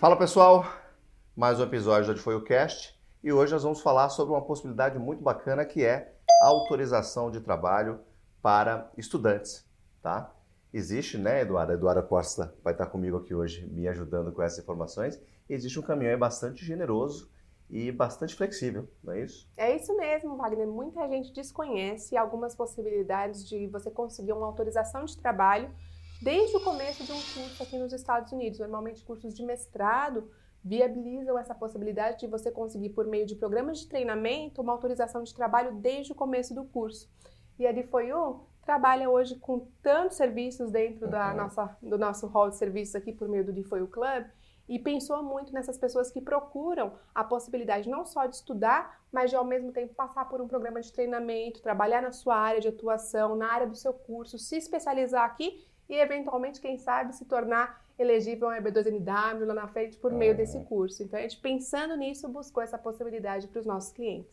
Fala pessoal, mais um episódio do Foi o Cast e hoje nós vamos falar sobre uma possibilidade muito bacana que é autorização de trabalho para estudantes, tá? Existe, né, Eduardo? A Eduarda Costa vai estar comigo aqui hoje me ajudando com essas informações. Existe um caminho bastante generoso e bastante flexível, não é isso? É isso mesmo, Wagner. Muita gente desconhece algumas possibilidades de você conseguir uma autorização de trabalho desde o começo de um curso aqui nos Estados Unidos. Normalmente, cursos de mestrado viabilizam essa possibilidade de você conseguir, por meio de programas de treinamento, uma autorização de trabalho desde o começo do curso. E a DFOU trabalha hoje com tantos serviços dentro da uhum. nossa, do nosso hall de serviços aqui por meio do DFOU Club, e pensou muito nessas pessoas que procuram a possibilidade não só de estudar, mas de ao mesmo tempo passar por um programa de treinamento, trabalhar na sua área de atuação, na área do seu curso, se especializar aqui e eventualmente, quem sabe, se tornar elegível ao EB2NW lá na frente por meio desse uhum. curso. Então, a gente pensando nisso, buscou essa possibilidade para os nossos clientes.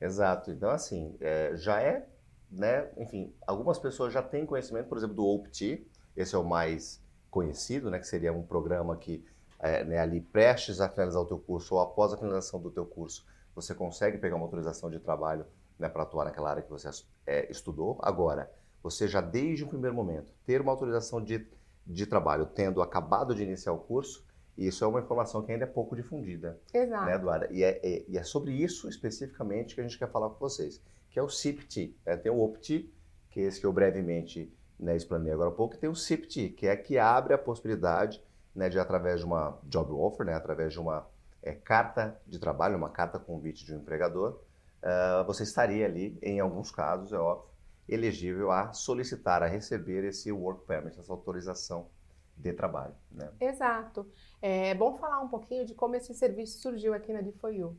Exato. Então, assim, é, já é, né, enfim, algumas pessoas já têm conhecimento, por exemplo, do OPT, esse é o mais conhecido, né, que seria um programa que é, né, ali prestes a finalizar o teu curso ou após a finalização do teu curso, você consegue pegar uma autorização de trabalho né, para atuar naquela área que você é, estudou. Agora, você já desde o primeiro momento ter uma autorização de, de trabalho, tendo acabado de iniciar o curso, isso é uma informação que ainda é pouco difundida. Exato. Né, Eduarda? E é, é, e é sobre isso especificamente que a gente quer falar com vocês, que é o CIPT. Né? Tem o OPT, que é esse que eu brevemente né, explanei agora há pouco, e tem o CIPT, que é que abre a possibilidade né, de através de uma job offer, né, através de uma é, carta de trabalho, uma carta convite de um empregador, uh, você estaria ali, em alguns casos, é óbvio, elegível a solicitar, a receber esse work permit, essa autorização de trabalho. Né? Exato. É bom falar um pouquinho de como esse serviço surgiu aqui na D4U.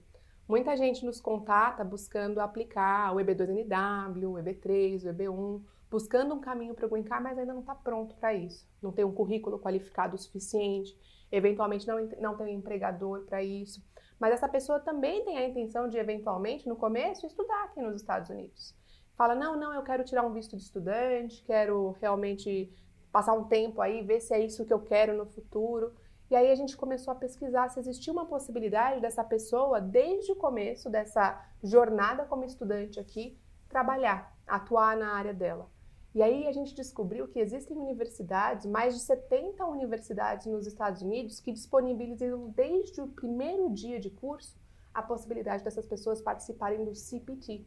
Muita gente nos contata buscando aplicar o EB2NW, o EB3, o EB1, buscando um caminho para o Green Card, mas ainda não está pronto para isso. Não tem um currículo qualificado o suficiente, eventualmente não, não tem um empregador para isso. Mas essa pessoa também tem a intenção de, eventualmente, no começo, estudar aqui nos Estados Unidos. Fala, não, não, eu quero tirar um visto de estudante, quero realmente passar um tempo aí, ver se é isso que eu quero no futuro. E aí a gente começou a pesquisar se existia uma possibilidade dessa pessoa, desde o começo dessa jornada como estudante aqui, trabalhar, atuar na área dela. E aí a gente descobriu que existem universidades, mais de 70 universidades nos Estados Unidos, que disponibilizam desde o primeiro dia de curso a possibilidade dessas pessoas participarem do CPT.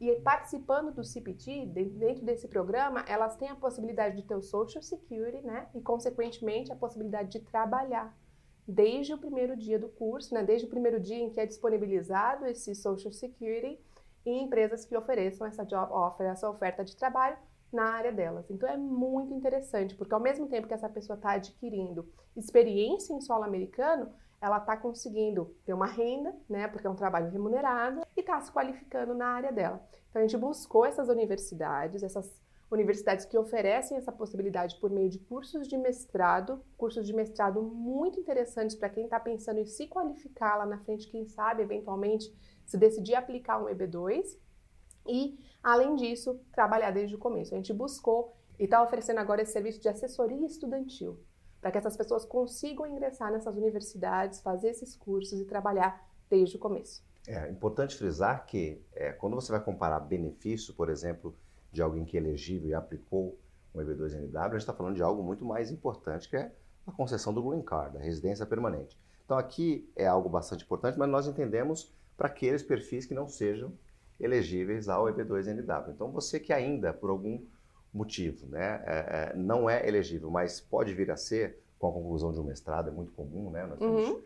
E participando do CPT, dentro desse programa, elas têm a possibilidade de ter o Social Security, né? E, consequentemente, a possibilidade de trabalhar desde o primeiro dia do curso, né? Desde o primeiro dia em que é disponibilizado esse Social Security em empresas que ofereçam essa job offer, essa oferta de trabalho, na área delas. Então é muito interessante, porque ao mesmo tempo que essa pessoa está adquirindo experiência em solo americano, ela está conseguindo ter uma renda, né, porque é um trabalho remunerado, e está se qualificando na área dela. Então a gente buscou essas universidades, essas universidades que oferecem essa possibilidade por meio de cursos de mestrado, cursos de mestrado muito interessantes para quem está pensando em se qualificar lá na frente, quem sabe eventualmente se decidir aplicar um EB2 e, além disso, trabalhar desde o começo. A gente buscou e está oferecendo agora esse serviço de assessoria estudantil, para que essas pessoas consigam ingressar nessas universidades, fazer esses cursos e trabalhar desde o começo. É importante frisar que é, quando você vai comparar benefício, por exemplo, de alguém que é elegível e aplicou um EB2NW, a gente está falando de algo muito mais importante, que é a concessão do Green Card, a residência permanente. Então aqui é algo bastante importante, mas nós entendemos para aqueles perfis que não sejam elegíveis ao EB2NW. Então, você que ainda, por algum motivo, né, é, é, não é elegível, mas pode vir a ser com a conclusão de um mestrado, é muito comum, né? Nós temos uhum.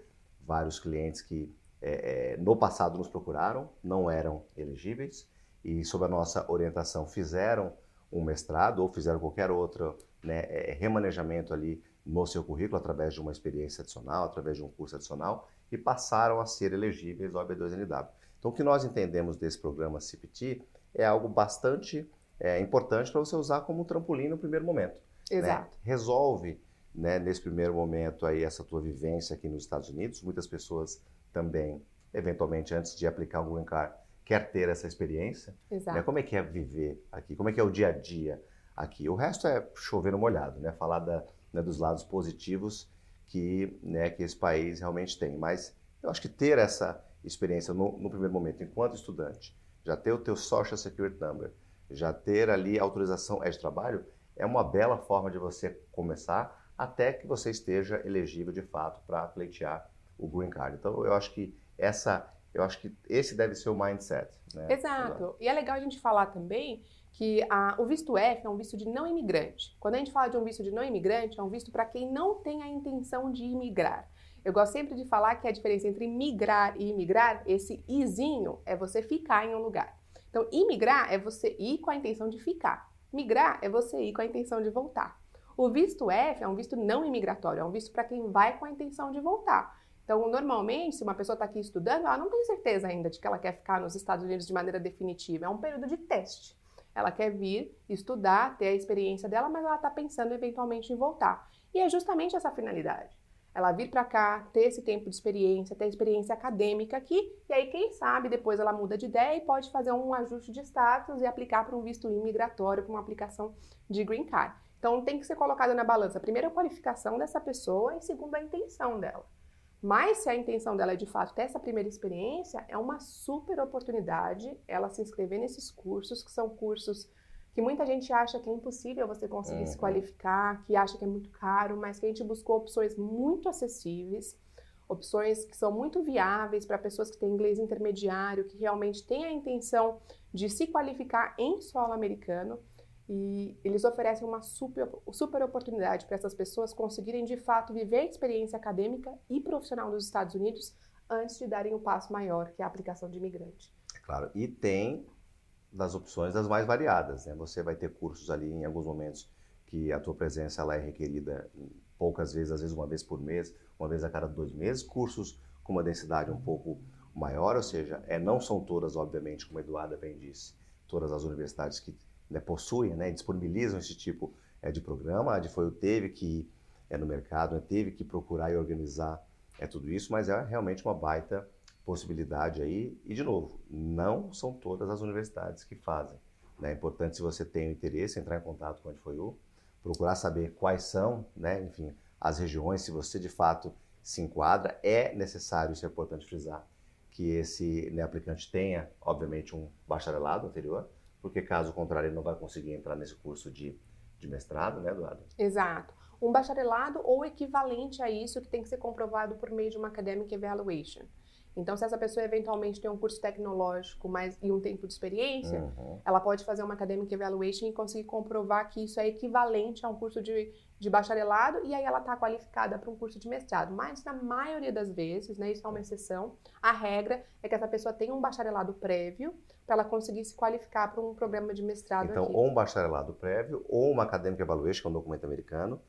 vários clientes que é, é, no passado nos procuraram, não eram elegíveis e, sob a nossa orientação, fizeram um mestrado ou fizeram qualquer outro né, é, remanejamento ali no seu currículo através de uma experiência adicional, através de um curso adicional e passaram a ser elegíveis ao EB2NW. Então, o que nós entendemos desse programa CPT é algo bastante é, importante para você usar como trampolim no primeiro momento. Né? Exato. Né? Resolve, né, nesse primeiro momento, aí, essa tua vivência aqui nos Estados Unidos. Muitas pessoas também, eventualmente, antes de aplicar o Green Card, quer ter essa experiência. Exato. Né? Como é que é viver aqui? Como é que é o dia a dia aqui? O resto é chover no molhado, né? Falar da, né, dos lados positivos que, né, que esse país realmente tem. Mas eu acho que ter essa experiência no, no primeiro momento, enquanto estudante, já ter o teu Social Security Number, já ter ali autorização é de trabalho, é uma bela forma de você começar até que você esteja elegível de fato para pleitear o green card. Então eu acho que essa, eu acho que esse deve ser o mindset. Né? Exato. E é legal a gente falar também que a, o visto F é um visto de não imigrante. Quando a gente fala de um visto de não imigrante, é um visto para quem não tem a intenção de imigrar. Eu gosto sempre de falar que a diferença entre migrar e imigrar, esse izinho é você ficar em um lugar. Então, imigrar é você ir com a intenção de ficar. Migrar é você ir com a intenção de voltar. O visto F é um visto não imigratório, é um visto para quem vai com a intenção de voltar. Então, normalmente, se uma pessoa está aqui estudando, ela não tem certeza ainda de que ela quer ficar nos Estados Unidos de maneira definitiva. É um período de teste. Ela quer vir, estudar, ter a experiência dela, mas ela está pensando eventualmente em voltar. E é justamente essa finalidade. Ela vir para cá, ter esse tempo de experiência, ter experiência acadêmica aqui, e aí, quem sabe, depois ela muda de ideia e pode fazer um ajuste de status e aplicar para um visto imigratório, para uma aplicação de green card. Então, tem que ser colocado na balança, primeiro, a qualificação dessa pessoa e, segundo, a intenção dela. Mas se a intenção dela é de fato ter essa primeira experiência, é uma super oportunidade ela se inscrever nesses cursos, que são cursos que muita gente acha que é impossível você conseguir uhum. se qualificar, que acha que é muito caro, mas que a gente buscou opções muito acessíveis, opções que são muito viáveis para pessoas que têm inglês intermediário, que realmente têm a intenção de se qualificar em solo americano. E eles oferecem uma super, super oportunidade para essas pessoas conseguirem de fato viver a experiência acadêmica e profissional nos Estados Unidos antes de darem o um passo maior, que é a aplicação de imigrante. Claro, e tem das opções das mais variadas. Né? Você vai ter cursos ali em alguns momentos que a tua presença ela é requerida poucas vezes, às vezes uma vez por mês, uma vez a cada dois meses. Cursos com uma densidade um pouco maior, ou seja, é, não são todas, obviamente, como a Eduarda bem disse, todas as universidades que né, possuem, né, disponibilizam esse tipo é, de programa. A Adfoio teve que é, no mercado, né, teve que procurar e organizar é tudo isso, mas é realmente uma baita possibilidade aí. E de novo, não são todas as universidades que fazem. Né? É importante se você tem o interesse entrar em contato com a Adfoio, procurar saber quais são, né, enfim, as regiões, se você de fato se enquadra, é necessário, isso é importante frisar, que esse né, aplicante tenha, obviamente, um bacharelado anterior, porque caso contrário ele não vai conseguir entrar nesse curso de, de mestrado, né, Eduardo? Exato. Um bacharelado ou equivalente a isso que tem que ser comprovado por meio de uma academic evaluation. Então, se essa pessoa eventualmente tem um curso tecnológico mais, e um tempo de experiência, uhum. ela pode fazer uma academic evaluation e conseguir comprovar que isso é equivalente a um curso de, de bacharelado e aí ela está qualificada para um curso de mestrado. Mas, na maioria das vezes, né, isso é uma exceção, a regra é que essa pessoa tenha um bacharelado prévio para ela conseguir se qualificar para um programa de mestrado Então, aqui. ou um bacharelado prévio ou uma academic evaluation, que é um documento americano,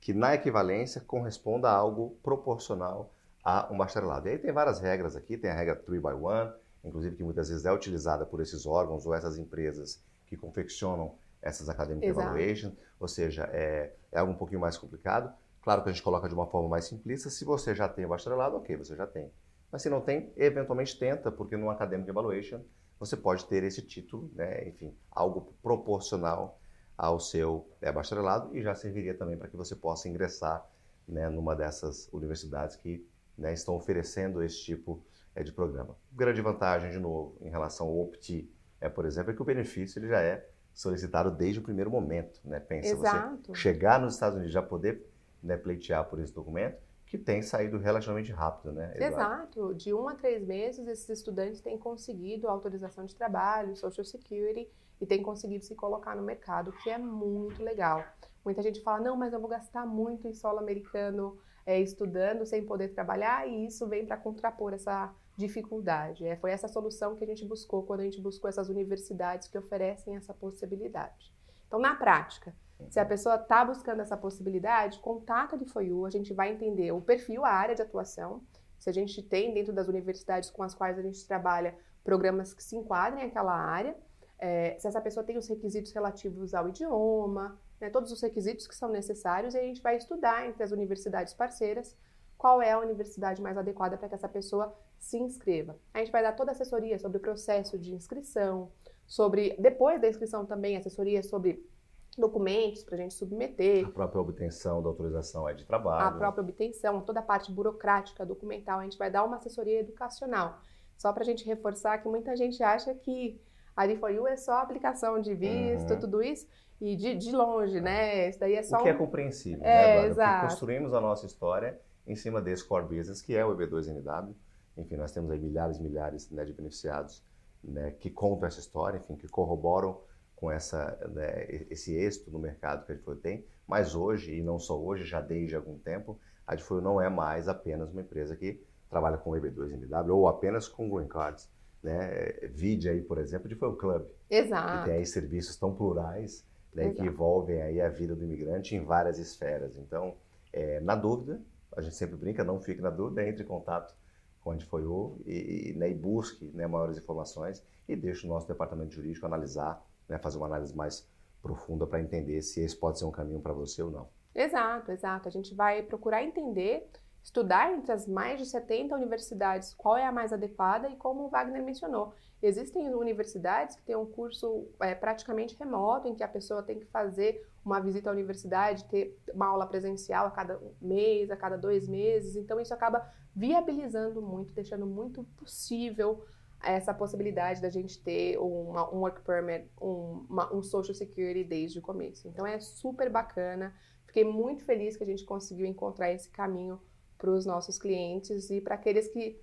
que na equivalência corresponda a algo proporcional a um bacharelado. E aí tem várias regras aqui, tem a regra 3 by 1, inclusive que muitas vezes é utilizada por esses órgãos ou essas empresas que confeccionam essas academic Exato. evaluation, ou seja, é, é algo um pouquinho mais complicado. Claro que a gente coloca de uma forma mais simplista, se você já tem o bacharelado, ok, você já tem. Mas se não tem, eventualmente tenta, porque no academic evaluation você pode ter esse título, né, enfim, algo proporcional ao seu é, bacharelado e já serviria também para que você possa ingressar né, numa dessas universidades que né, estão oferecendo esse tipo é, de programa. Grande vantagem, de novo, em relação ao OPT, é, por exemplo, é que o benefício ele já é solicitado desde o primeiro momento. Né? Pensa Exato. você chegar nos Estados Unidos já poder né, pleitear por esse documento, que tem saído relativamente rápido, né? Eduardo? Exato. De um a três meses, esses estudantes têm conseguido autorização de trabalho, Social Security, e têm conseguido se colocar no mercado, que é muito legal. Muita gente fala, não, mas eu vou gastar muito em solo americano é, estudando sem poder trabalhar e isso vem para contrapor essa dificuldade. É, foi essa solução que a gente buscou quando a gente buscou essas universidades que oferecem essa possibilidade. Então, na prática, se a pessoa está buscando essa possibilidade, contata de FOIU, a gente vai entender o perfil, a área de atuação, se a gente tem dentro das universidades com as quais a gente trabalha programas que se enquadrem àquela área, é, se essa pessoa tem os requisitos relativos ao idioma, né, todos os requisitos que são necessários e a gente vai estudar entre as universidades parceiras qual é a universidade mais adequada para que essa pessoa se inscreva. A gente vai dar toda a assessoria sobre o processo de inscrição, sobre depois da inscrição também assessoria sobre documentos para a gente submeter. A própria obtenção da autorização é de trabalho. A própria obtenção, toda a parte burocrática, documental, a gente vai dar uma assessoria educacional. Só para a gente reforçar que muita gente acha que a D4U é só aplicação de visto, uhum. tudo isso, e de, de longe, né? Isso daí é só. O que é compreensível, é, né, Exato. Construímos a nossa história em cima desse core business, que é o EB2NW. Enfim, nós temos aí milhares e milhares né, de beneficiados né, que contam essa história, enfim, que corroboram com essa, né, esse êxito no mercado que a Adfolio tem, mas hoje, e não só hoje, já desde algum tempo, a Adfolio não é mais apenas uma empresa que trabalha com EB2NW ou apenas com Green Cards. Né? Vide aí, por exemplo, de Adfolio Club. Exato. Que tem aí serviços tão plurais né, que envolvem aí a vida do imigrante em várias esferas. Então, é, na dúvida, a gente sempre brinca, não fique na dúvida, entre em contato com a Adfolio e, e, né, e busque né, maiores informações e deixe o nosso departamento jurídico analisar né, fazer uma análise mais profunda para entender se esse pode ser um caminho para você ou não. Exato, exato. A gente vai procurar entender, estudar entre as mais de 70 universidades qual é a mais adequada e como o Wagner mencionou. Existem universidades que têm um curso é, praticamente remoto, em que a pessoa tem que fazer uma visita à universidade, ter uma aula presencial a cada mês, a cada dois meses. Então, isso acaba viabilizando muito, deixando muito possível essa possibilidade da gente ter uma, um work permit, um, uma, um social security desde o começo. Então é super bacana. Fiquei muito feliz que a gente conseguiu encontrar esse caminho para os nossos clientes e para aqueles que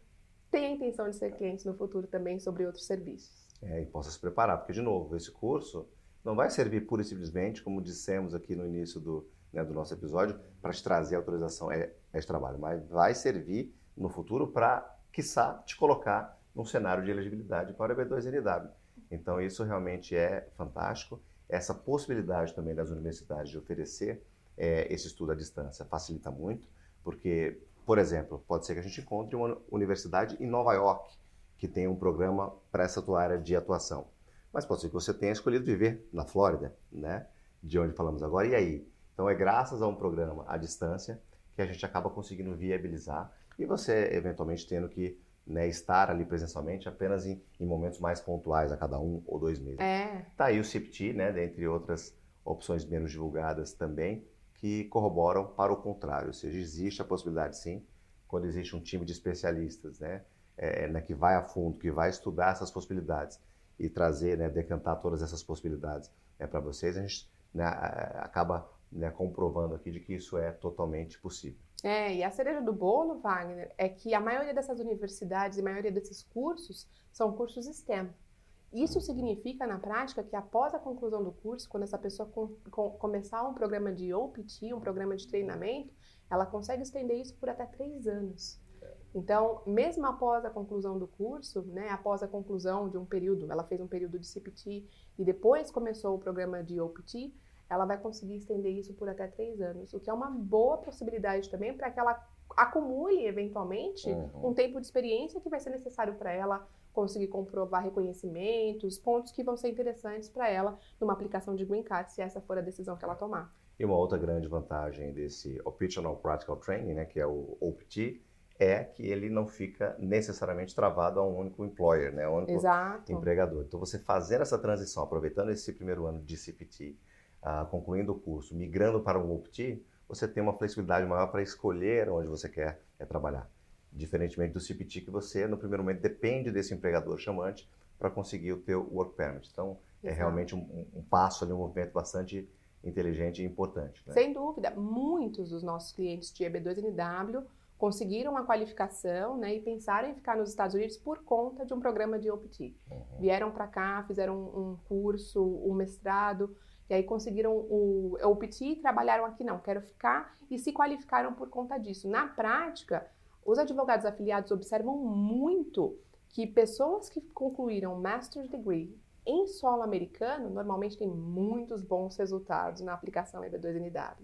têm a intenção de ser clientes no futuro também sobre outros serviços. É, e possa se preparar, porque, de novo, esse curso não vai servir pura e simplesmente, como dissemos aqui no início do, né, do nosso episódio, para te trazer autorização é, é trabalho, mas vai servir no futuro para, quiçá, te colocar num cenário de elegibilidade para o EB2NW. Então, isso realmente é fantástico. Essa possibilidade também das universidades de oferecer é, esse estudo à distância facilita muito, porque, por exemplo, pode ser que a gente encontre uma universidade em Nova York que tenha um programa para essa tua área de atuação. Mas pode ser que você tenha escolhido viver na Flórida, né? de onde falamos agora. E aí? Então, é graças a um programa à distância que a gente acaba conseguindo viabilizar e você, eventualmente, tendo que né, estar ali presencialmente apenas em, em, momentos mais pontuais, a cada um ou dois meses. É. Tá aí o CIPT, né, dentre outras opções menos divulgadas também, que corroboram para o contrário, ou seja, existe a possibilidade sim, quando existe um time de especialistas, né, é, né, que vai a fundo, que vai estudar essas possibilidades e trazer, né, decantar todas essas possibilidades é, para vocês, a gente né, acaba né, comprovando aqui de que isso é totalmente possível. É, e a cereja do bolo, Wagner, é que a maioria dessas universidades e a maioria desses cursos são cursos STEM. Isso significa, na prática, que após a conclusão do curso, quando essa pessoa com, com, começar um programa de OPT, um programa de treinamento, ela consegue estender isso por até três anos. Então, mesmo após a conclusão do curso, né, após a conclusão de um período, ela fez um período de CPT e depois começou o programa de OPT, ela vai conseguir estender isso por até três anos, o que é uma boa possibilidade também para que ela acumule, eventualmente, uhum. um tempo de experiência que vai ser necessário para ela conseguir comprovar reconhecimentos, pontos que vão ser interessantes para ela numa aplicação de Green Card, se essa for a decisão que ela tomar. E uma outra grande vantagem desse Optional Practical Training, né, que é o OPT, é que ele não fica necessariamente travado a um único employer, né, a um único Exato. empregador. Então, você fazendo essa transição, aproveitando esse primeiro ano de CPT, ah, concluindo o curso, migrando para o OPT, você tem uma flexibilidade maior para escolher onde você quer é, trabalhar. Diferentemente do CPT, que você, no primeiro momento, depende desse empregador chamante para conseguir o teu work permit. Então, é Exato. é realmente um, um, passo ali, um movimento bastante inteligente e importante. Né? Sem dúvida. Muitos dos nossos clientes de EB2NW conseguiram a qualificação né, e pensaram em ficar nos Estados Unidos por conta de um programa de OPT. Uhum. Vieram para cá, fizeram um curso, um mestrado, e aí conseguiram o, o PT, trabalharam aqui, não, quero ficar, e se qualificaram por conta disso. Na prática, os advogados afiliados observam muito que pessoas que concluíram Master's Degree em solo americano normalmente têm muitos bons resultados na aplicação EB2NW.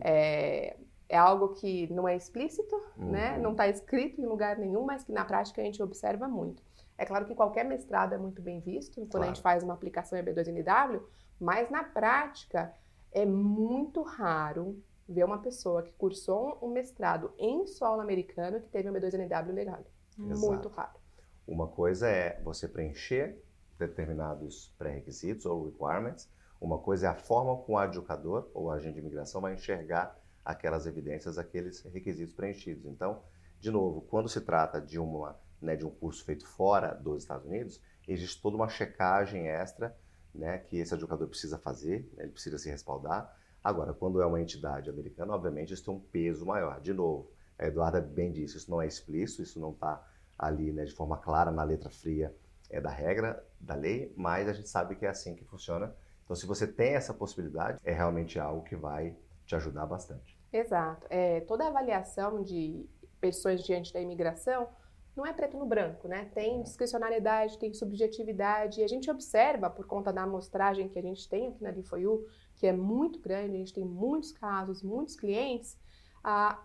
É, é algo que não é explícito, né? uhum. né? não está escrito em lugar nenhum, mas que na prática a gente observa muito. É claro que qualquer mestrado é muito bem visto quando claro. a gente faz uma aplicação EB2NW, mas na prática é muito raro ver uma pessoa que cursou um mestrado em solo americano que teve um B2NW legal. Exato. Muito raro. Uma coisa é você preencher determinados pré-requisitos ou requirements, Uma coisa é a forma como o educador ou o agente de imigração vai enxergar aquelas evidências, aqueles requisitos preenchidos. Então, de novo, quando se trata de, uma, né, de um curso feito fora dos Estados Unidos, existe toda uma checagem extra né, que esse educador precisa fazer, né, ele precisa se respaldar. Agora, quando é uma entidade americana, obviamente isso tem um peso maior. De novo, a Eduarda bem disse, isso não é explícito, isso não está ali né, de forma clara na letra fria é, da regra, da lei, mas a gente sabe que é assim que funciona. Então, se você tem essa possibilidade, é realmente algo que vai te ajudar bastante. Exato. É, toda avaliação de pessoas diante da imigração não é preto no branco, né? Tem discricionariedade, tem subjetividade, e a gente observa, por conta da amostragem que a gente tem aqui na DFOU, que é muito grande, a gente tem muitos casos, muitos clientes, a,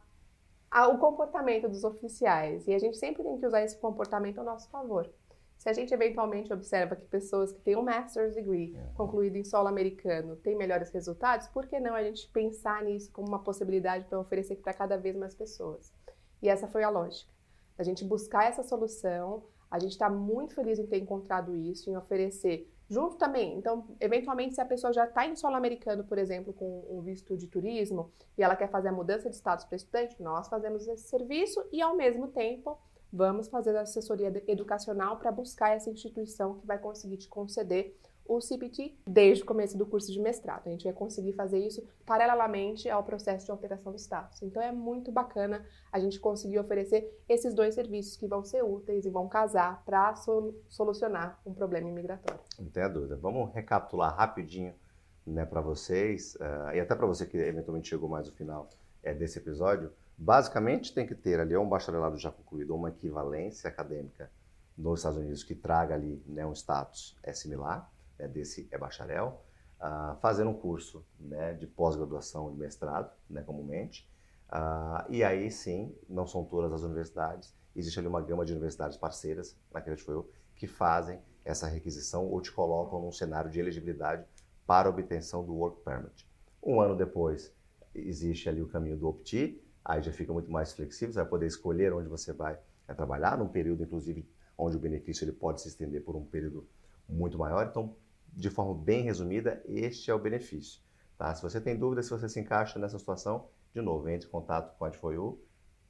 a, o comportamento dos oficiais. E a gente sempre tem que usar esse comportamento a nosso favor. Se a gente eventualmente observa que pessoas que têm um master's degree é. concluído em solo americano têm melhores resultados, por que não a gente pensar nisso como uma possibilidade para oferecer para cada vez mais pessoas? E essa foi a lógica. A gente buscar essa solução, a gente está muito feliz em ter encontrado isso, em oferecer junto também. Então, eventualmente, se a pessoa já está em solo americano, por exemplo, com um visto de turismo e ela quer fazer a mudança de status para estudante, nós fazemos esse serviço e, ao mesmo tempo, Vamos fazer a assessoria educacional para buscar essa instituição que vai conseguir te conceder o CPT desde o começo do curso de mestrado. A gente vai conseguir fazer isso paralelamente ao processo de alteração do status. Então é muito bacana a gente conseguir oferecer esses dois serviços que vão ser úteis e vão casar para solucionar um problema imigratório. Não tenha dúvida. Vamos recapitular rapidinho né, para vocês, uh, e até para você que eventualmente chegou mais no final é, desse episódio. Basicamente, tem que ter ali um bacharelado já concluído, uma equivalência acadêmica nos Estados Unidos que traga ali né, um status é similar, né, desse é bacharel, uh, fazer um curso né, de pós-graduação de mestrado, né, comumente, uh, e aí sim, não são todas as universidades, existe ali uma gama de universidades parceiras, na que foi eu, que fazem essa requisição ou te colocam num cenário de elegibilidade para obtenção do Work Permit. Um ano depois, existe ali o caminho do OPT, aí já fica muito mais flexível, você vai poder escolher onde você vai é, trabalhar, num período, inclusive, onde o benefício ele pode se estender por um período muito maior. Então, de forma bem resumida, este é o benefício. Tá? Se você tem dúvida se você se encaixa nessa situação, de novo, entre em contato com a Adfoyu.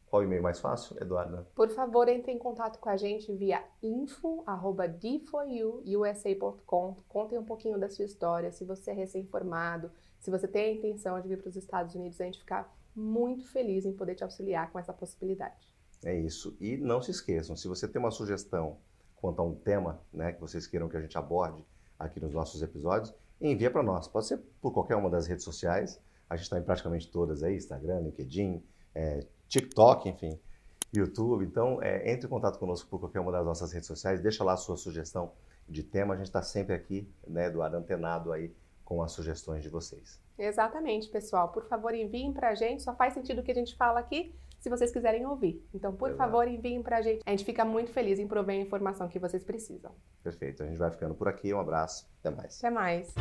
Qual o e-mail mais fácil, Eduardo? Por favor, entre em contato com a gente via info.d4uusa.com. Contem um pouquinho da sua história, se você é recém-formado, se você tem a intenção de vir para os Estados Unidos, a gente ficar muito feliz em poder te auxiliar com essa possibilidade. É isso. E não se esqueçam, se você tem uma sugestão quanto a um tema né, que vocês queiram que a gente aborde aqui nos nossos episódios, envia para nós. Pode ser por qualquer uma das redes sociais. A gente está em praticamente todas aí, Instagram, LinkedIn, é, TikTok, enfim, YouTube. Então, é, entre em contato conosco por qualquer uma das nossas redes sociais, deixa lá a sua sugestão de tema. A gente está sempre aqui, né, Eduardo, antenado aí com as sugestões de vocês. Exatamente, pessoal. Por favor, enviem para a gente. Só faz sentido o que a gente fala aqui se vocês quiserem ouvir. Então, por Exato. favor, enviem para a gente. A gente fica muito feliz em prover a informação que vocês precisam. Perfeito. A gente vai ficando por aqui. Um abraço. Até mais. Até mais.